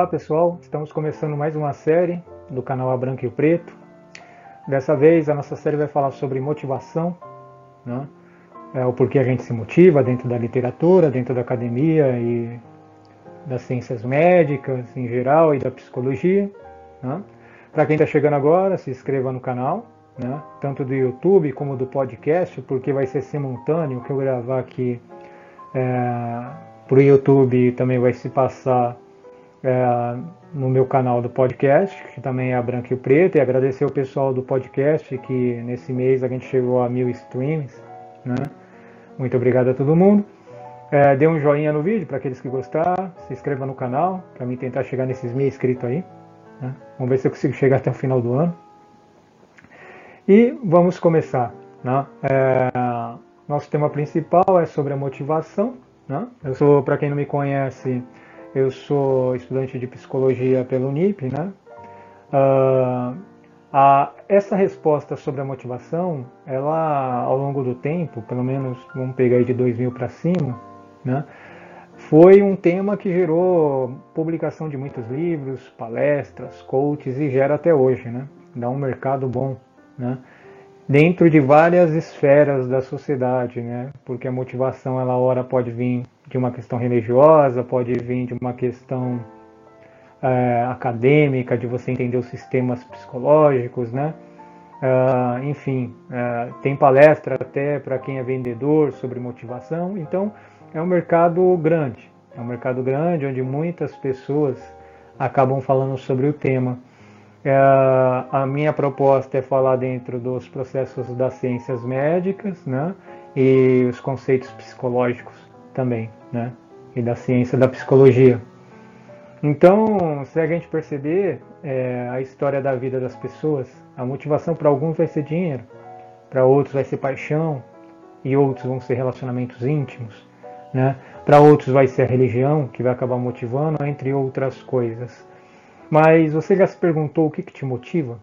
Olá pessoal, estamos começando mais uma série do canal A Branco e o Preto. Dessa vez a nossa série vai falar sobre motivação, né? é, o porquê a gente se motiva dentro da literatura, dentro da academia e das ciências médicas em geral e da psicologia. Né? Para quem está chegando agora, se inscreva no canal, né? tanto do YouTube como do podcast, porque vai ser simultâneo o que eu gravar aqui é, para o YouTube também vai se passar é, no meu canal do podcast, que também é Branco e Preto, e agradecer o pessoal do podcast que nesse mês a gente chegou a mil streams. Né? Muito obrigado a todo mundo. É, dê um joinha no vídeo para aqueles que gostaram, se inscreva no canal para mim tentar chegar nesses mil inscritos aí. Né? Vamos ver se eu consigo chegar até o final do ano. E vamos começar. Né? É, nosso tema principal é sobre a motivação. Né? Eu sou, para quem não me conhece, eu sou estudante de psicologia pelo UNIP. Né? Uh, a, essa resposta sobre a motivação, ela ao longo do tempo, pelo menos vamos pegar aí de 2000 para cima, né, foi um tema que gerou publicação de muitos livros, palestras, coaches e gera até hoje, né? Dá um mercado bom, né? Dentro de várias esferas da sociedade, né? Porque a motivação, ela ora pode vir de uma questão religiosa, pode vir de uma questão é, acadêmica, de você entender os sistemas psicológicos, né? Uh, enfim, uh, tem palestra até para quem é vendedor sobre motivação. Então, é um mercado grande. É um mercado grande onde muitas pessoas acabam falando sobre o tema. É, a minha proposta é falar dentro dos processos das ciências médicas né, e os conceitos psicológicos também, né, e da ciência da psicologia. Então, se a gente perceber é, a história da vida das pessoas, a motivação para alguns vai ser dinheiro, para outros vai ser paixão e outros vão ser relacionamentos íntimos. Né? Para outros vai ser a religião que vai acabar motivando, entre outras coisas. Mas você já se perguntou o que, que te motiva?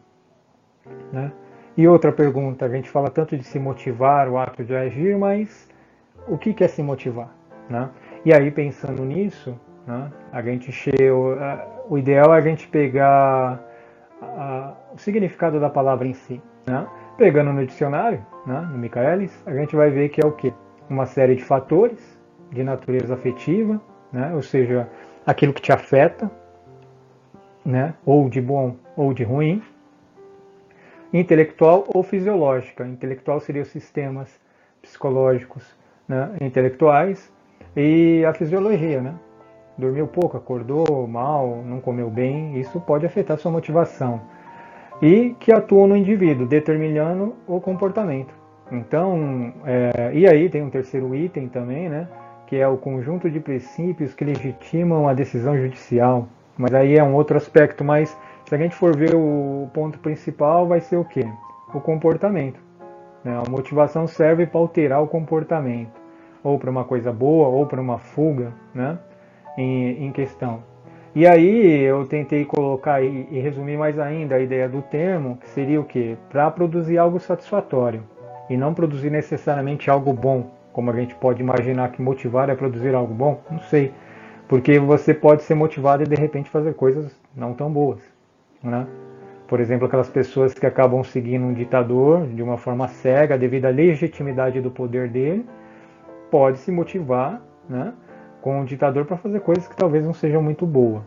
Né? E outra pergunta, a gente fala tanto de se motivar, o ato de agir, mas o que, que é se motivar? Né? E aí, pensando nisso, né, a gente chega, o ideal é a gente pegar a, o significado da palavra em si. Né? Pegando no dicionário, né, no Michaelis, a gente vai ver que é o quê? Uma série de fatores de natureza afetiva, né? ou seja, aquilo que te afeta, né? ou de bom ou de ruim, intelectual ou fisiológica. Intelectual seria os sistemas psicológicos né? intelectuais e a fisiologia, né? Dormiu pouco, acordou mal, não comeu bem, isso pode afetar sua motivação. E que atuam no indivíduo, determinando o comportamento. Então, é, e aí tem um terceiro item também, né? que é o conjunto de princípios que legitimam a decisão judicial. Mas aí é um outro aspecto, mas se a gente for ver o ponto principal, vai ser o quê? O comportamento. Né? A motivação serve para alterar o comportamento, ou para uma coisa boa, ou para uma fuga né? em, em questão. E aí eu tentei colocar e, e resumir mais ainda a ideia do termo, que seria o quê? Para produzir algo satisfatório, e não produzir necessariamente algo bom, como a gente pode imaginar que motivar é produzir algo bom? Não sei. Porque você pode ser motivado e de repente fazer coisas não tão boas. Né? Por exemplo, aquelas pessoas que acabam seguindo um ditador de uma forma cega devido à legitimidade do poder dele, pode se motivar né, com o ditador para fazer coisas que talvez não sejam muito boas.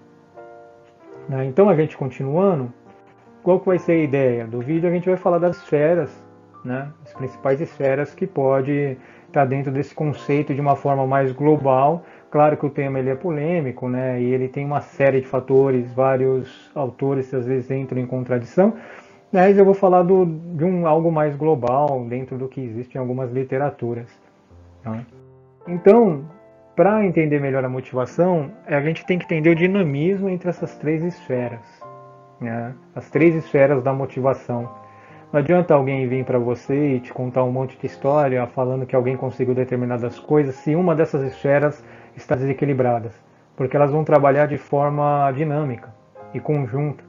Né? Então, a gente continuando, qual que vai ser a ideia do vídeo? A gente vai falar das esferas, né, as principais esferas que pode está dentro desse conceito de uma forma mais global. Claro que o tema ele é polêmico, né? E ele tem uma série de fatores, vários autores às vezes entram em contradição. Mas eu vou falar do, de um algo mais global dentro do que existe em algumas literaturas. Tá? Então, para entender melhor a motivação, a gente tem que entender o dinamismo entre essas três esferas, né? as três esferas da motivação. Não adianta alguém vir para você e te contar um monte de história falando que alguém conseguiu determinadas coisas se uma dessas esferas está desequilibrada, porque elas vão trabalhar de forma dinâmica e conjunta,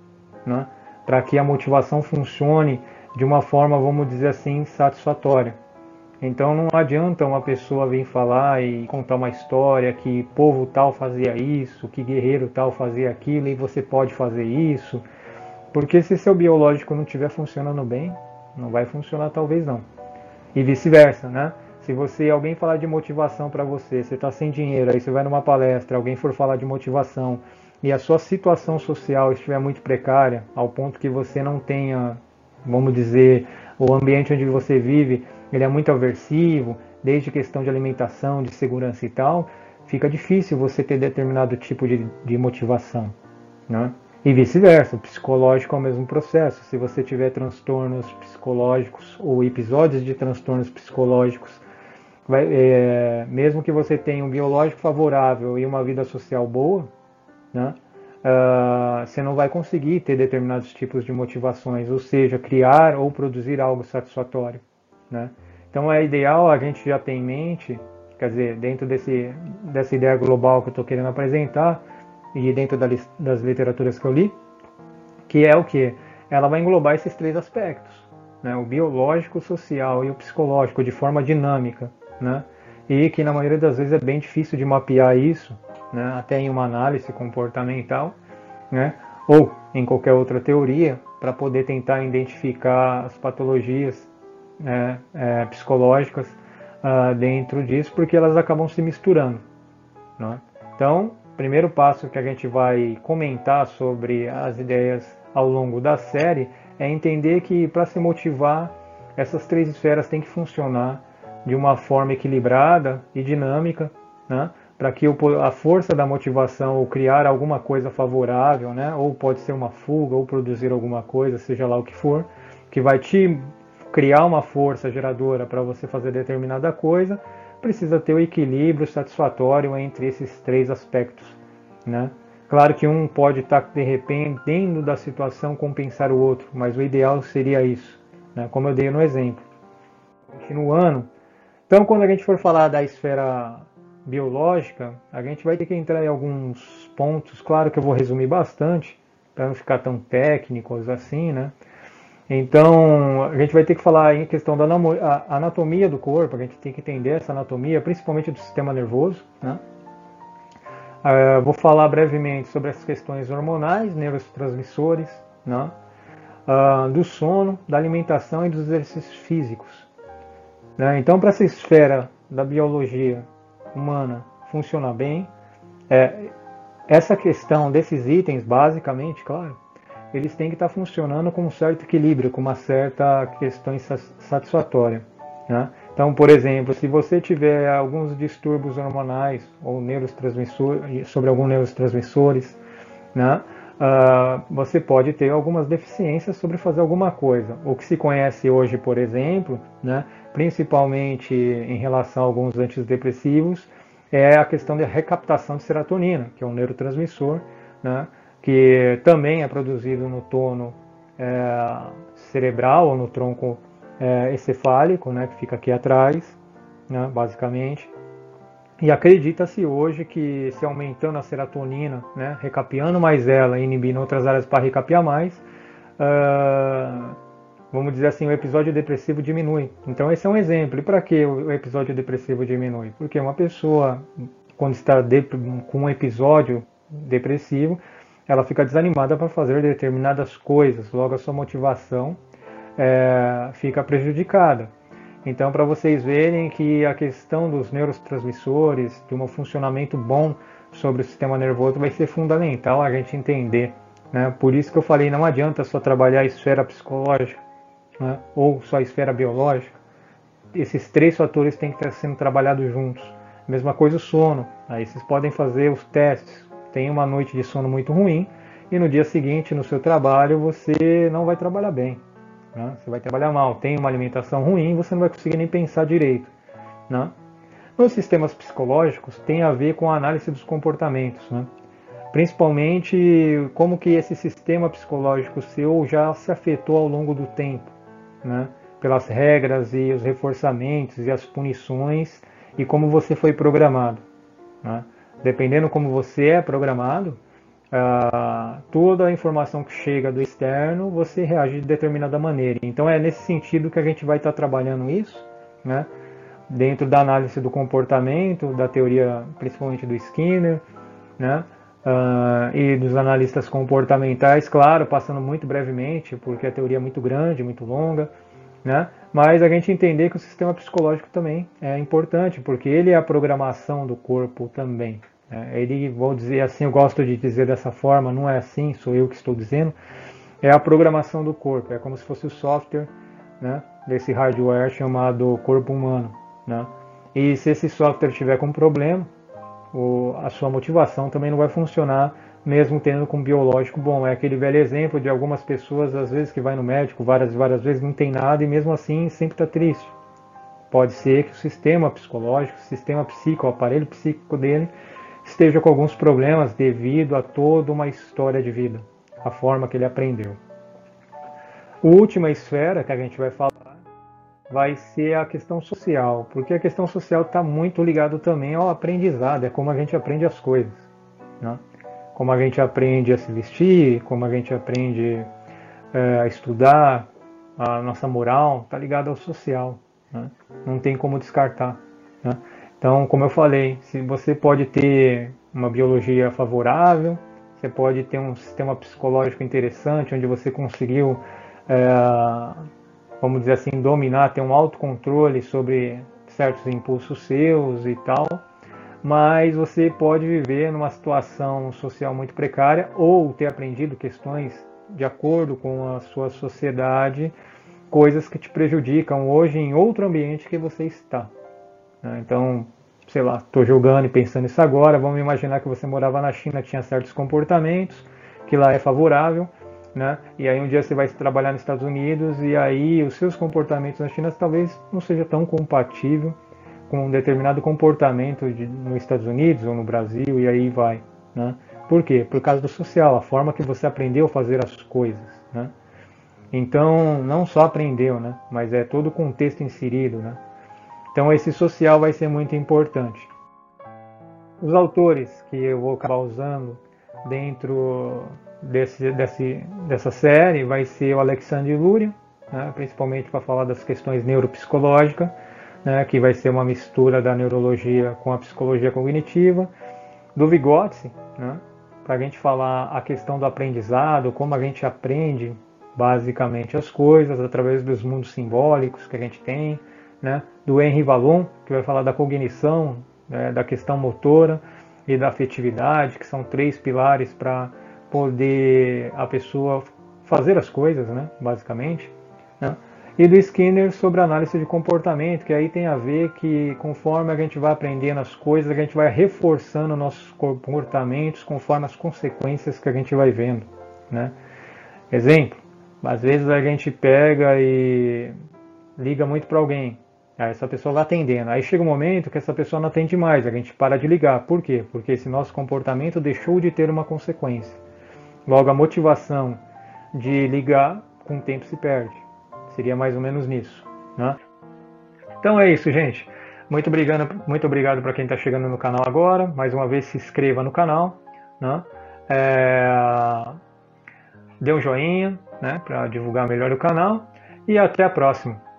né? para que a motivação funcione de uma forma, vamos dizer assim, satisfatória. Então não adianta uma pessoa vir falar e contar uma história que povo tal fazia isso, que guerreiro tal fazia aquilo e você pode fazer isso, porque se seu biológico não estiver funcionando bem, não vai funcionar talvez não. E vice-versa, né? Se você alguém falar de motivação para você, você está sem dinheiro, aí você vai numa palestra, alguém for falar de motivação e a sua situação social estiver muito precária, ao ponto que você não tenha, vamos dizer, o ambiente onde você vive ele é muito aversivo, desde questão de alimentação, de segurança e tal, fica difícil você ter determinado tipo de, de motivação. Né? E vice-versa, psicológico é o mesmo processo. Se você tiver transtornos psicológicos ou episódios de transtornos psicológicos, vai, é, mesmo que você tenha um biológico favorável e uma vida social boa, né, uh, você não vai conseguir ter determinados tipos de motivações, ou seja, criar ou produzir algo satisfatório. Né? Então é ideal a gente já ter em mente, quer dizer, dentro desse, dessa ideia global que eu estou querendo apresentar e dentro das literaturas que eu li, que é o que? Ela vai englobar esses três aspectos, né? o biológico, o social e o psicológico de forma dinâmica, né? e que na maioria das vezes é bem difícil de mapear isso, né? até em uma análise comportamental, né? ou em qualquer outra teoria, para poder tentar identificar as patologias né, é, psicológicas uh, dentro disso, porque elas acabam se misturando. Né? Então, primeiro passo que a gente vai comentar sobre as ideias ao longo da série é entender que para se motivar, essas três esferas têm que funcionar de uma forma equilibrada e dinâmica, né? para que a força da motivação ou criar alguma coisa favorável, né? ou pode ser uma fuga, ou produzir alguma coisa, seja lá o que for, que vai te criar uma força geradora para você fazer determinada coisa, precisa ter o equilíbrio satisfatório entre esses três aspectos. Né? Claro que um pode estar, tá, dependendo da situação, compensar o outro, mas o ideal seria isso, né? como eu dei no exemplo. Continuando, então quando a gente for falar da esfera biológica, a gente vai ter que entrar em alguns pontos, claro que eu vou resumir bastante, para não ficar tão técnicos assim, né? Então, a gente vai ter que falar em questão da anatomia do corpo, a gente tem que entender essa anatomia, principalmente do sistema nervoso. Né? Uh, vou falar brevemente sobre as questões hormonais, neurotransmissores, né? uh, do sono, da alimentação e dos exercícios físicos. Né? Então, para essa esfera da biologia humana funcionar bem, é, essa questão desses itens, basicamente, claro, eles têm que estar funcionando com um certo equilíbrio, com uma certa questão satisfatória. Né? Então, por exemplo, se você tiver alguns distúrbios hormonais ou neurotransmissores, sobre alguns neurotransmissores, né? Uh, você pode ter algumas deficiências sobre fazer alguma coisa. O que se conhece hoje, por exemplo, né, principalmente em relação a alguns antidepressivos, é a questão da recaptação de serotonina, que é um neurotransmissor, né, que também é produzido no tono é, cerebral ou no tronco é, encefálico, né, que fica aqui atrás, né, basicamente. E acredita-se hoje que se aumentando a serotonina, né, recapeando mais ela e inibindo outras áreas para recapear mais, uh, vamos dizer assim, o episódio depressivo diminui. Então esse é um exemplo. E para que o episódio depressivo diminui? Porque uma pessoa, quando está com um episódio depressivo, ela fica desanimada para fazer determinadas coisas, logo a sua motivação é, fica prejudicada. Então, para vocês verem que a questão dos neurotransmissores, de um funcionamento bom sobre o sistema nervoso, vai ser fundamental a gente entender. Né? Por isso que eu falei, não adianta só trabalhar a esfera psicológica né? ou só a esfera biológica. Esses três fatores têm que estar sendo trabalhados juntos. Mesma coisa o sono. Aí vocês podem fazer os testes, tem uma noite de sono muito ruim e no dia seguinte, no seu trabalho, você não vai trabalhar bem. Né? Você vai trabalhar mal. Tem uma alimentação ruim, você não vai conseguir nem pensar direito. Né? Nos sistemas psicológicos tem a ver com a análise dos comportamentos, né? principalmente como que esse sistema psicológico seu já se afetou ao longo do tempo, né? pelas regras e os reforçamentos e as punições e como você foi programado. Né? dependendo como você é programado, uh, toda a informação que chega do externo, você reage de determinada maneira. Então é nesse sentido que a gente vai estar trabalhando isso, né? dentro da análise do comportamento, da teoria principalmente do Skinner, né? Uh, e dos analistas comportamentais, claro, passando muito brevemente, porque a teoria é muito grande, muito longa, né? Mas a gente entender que o sistema psicológico também é importante, porque ele é a programação do corpo também. Né? Ele, vou dizer assim, eu gosto de dizer dessa forma, não é assim, sou eu que estou dizendo, é a programação do corpo, é como se fosse o software né, desse hardware chamado corpo humano. Né? E se esse software tiver com problema, o, a sua motivação também não vai funcionar, mesmo tendo com biológico bom. É aquele velho exemplo de algumas pessoas, às vezes, que vai no médico várias e várias vezes, não tem nada e mesmo assim sempre está triste. Pode ser que o sistema psicológico, o sistema psíquico, o aparelho psíquico dele, esteja com alguns problemas devido a toda uma história de vida, a forma que ele aprendeu. A última esfera que a gente vai falar vai ser a questão social, porque a questão social está muito ligado também ao aprendizado, é como a gente aprende as coisas, né? como a gente aprende a se vestir, como a gente aprende é, a estudar, a nossa moral está ligada ao social, né? não tem como descartar. Né? Então, como eu falei, se você pode ter uma biologia favorável, você pode ter um sistema psicológico interessante, onde você conseguiu é, vamos dizer assim, dominar, ter um autocontrole sobre certos impulsos seus e tal, mas você pode viver numa situação social muito precária ou ter aprendido questões de acordo com a sua sociedade, coisas que te prejudicam hoje em outro ambiente que você está. Né? Então, sei lá, estou jogando e pensando isso agora, vamos imaginar que você morava na China, tinha certos comportamentos, que lá é favorável, né? E aí um dia você vai trabalhar nos Estados Unidos e aí os seus comportamentos na China talvez não seja tão compatível com um determinado comportamento de, nos Estados Unidos ou no Brasil e aí vai, né? Por quê? Por causa do social, a forma que você aprendeu a fazer as coisas, né? Então, não só aprendeu, né? Mas é todo o contexto inserido, né? Então, esse social vai ser muito importante. Os autores que eu vou acabar usando dentro desse, desse, dessa série vai ser o Alexandre Luria, né, principalmente para falar das questões neuropsicológicas, né, que vai ser uma mistura da neurologia com a psicologia cognitiva, do Vygotsky, né, para a gente falar a questão do aprendizado, como a gente aprende basicamente as coisas através dos mundos simbólicos que a gente tem, né, do Henry Vallon, que vai falar da cognição, né, da questão motora e da afetividade, que são três pilares para poder a pessoa fazer as coisas, né, basicamente. Né? E do Skinner sobre análise de comportamento, que aí tem a ver que conforme a gente vai aprendendo as coisas, a gente vai reforçando nossos comportamentos conforme as consequências que a gente vai vendo. Né? Exemplo, às vezes a gente pega e liga muito para alguém, essa pessoa vai atendendo. Aí chega um momento que essa pessoa não atende mais, a gente para de ligar. Por quê? Porque esse nosso comportamento deixou de ter uma consequência. Logo, a motivação de ligar com o tempo se perde. Seria mais ou menos nisso. Né? Então é isso, gente. Muito obrigado, muito obrigado para quem está chegando no canal agora. Mais uma vez, se inscreva no canal. Né? É... Dê um joinha né, para divulgar melhor o canal. E até a próxima.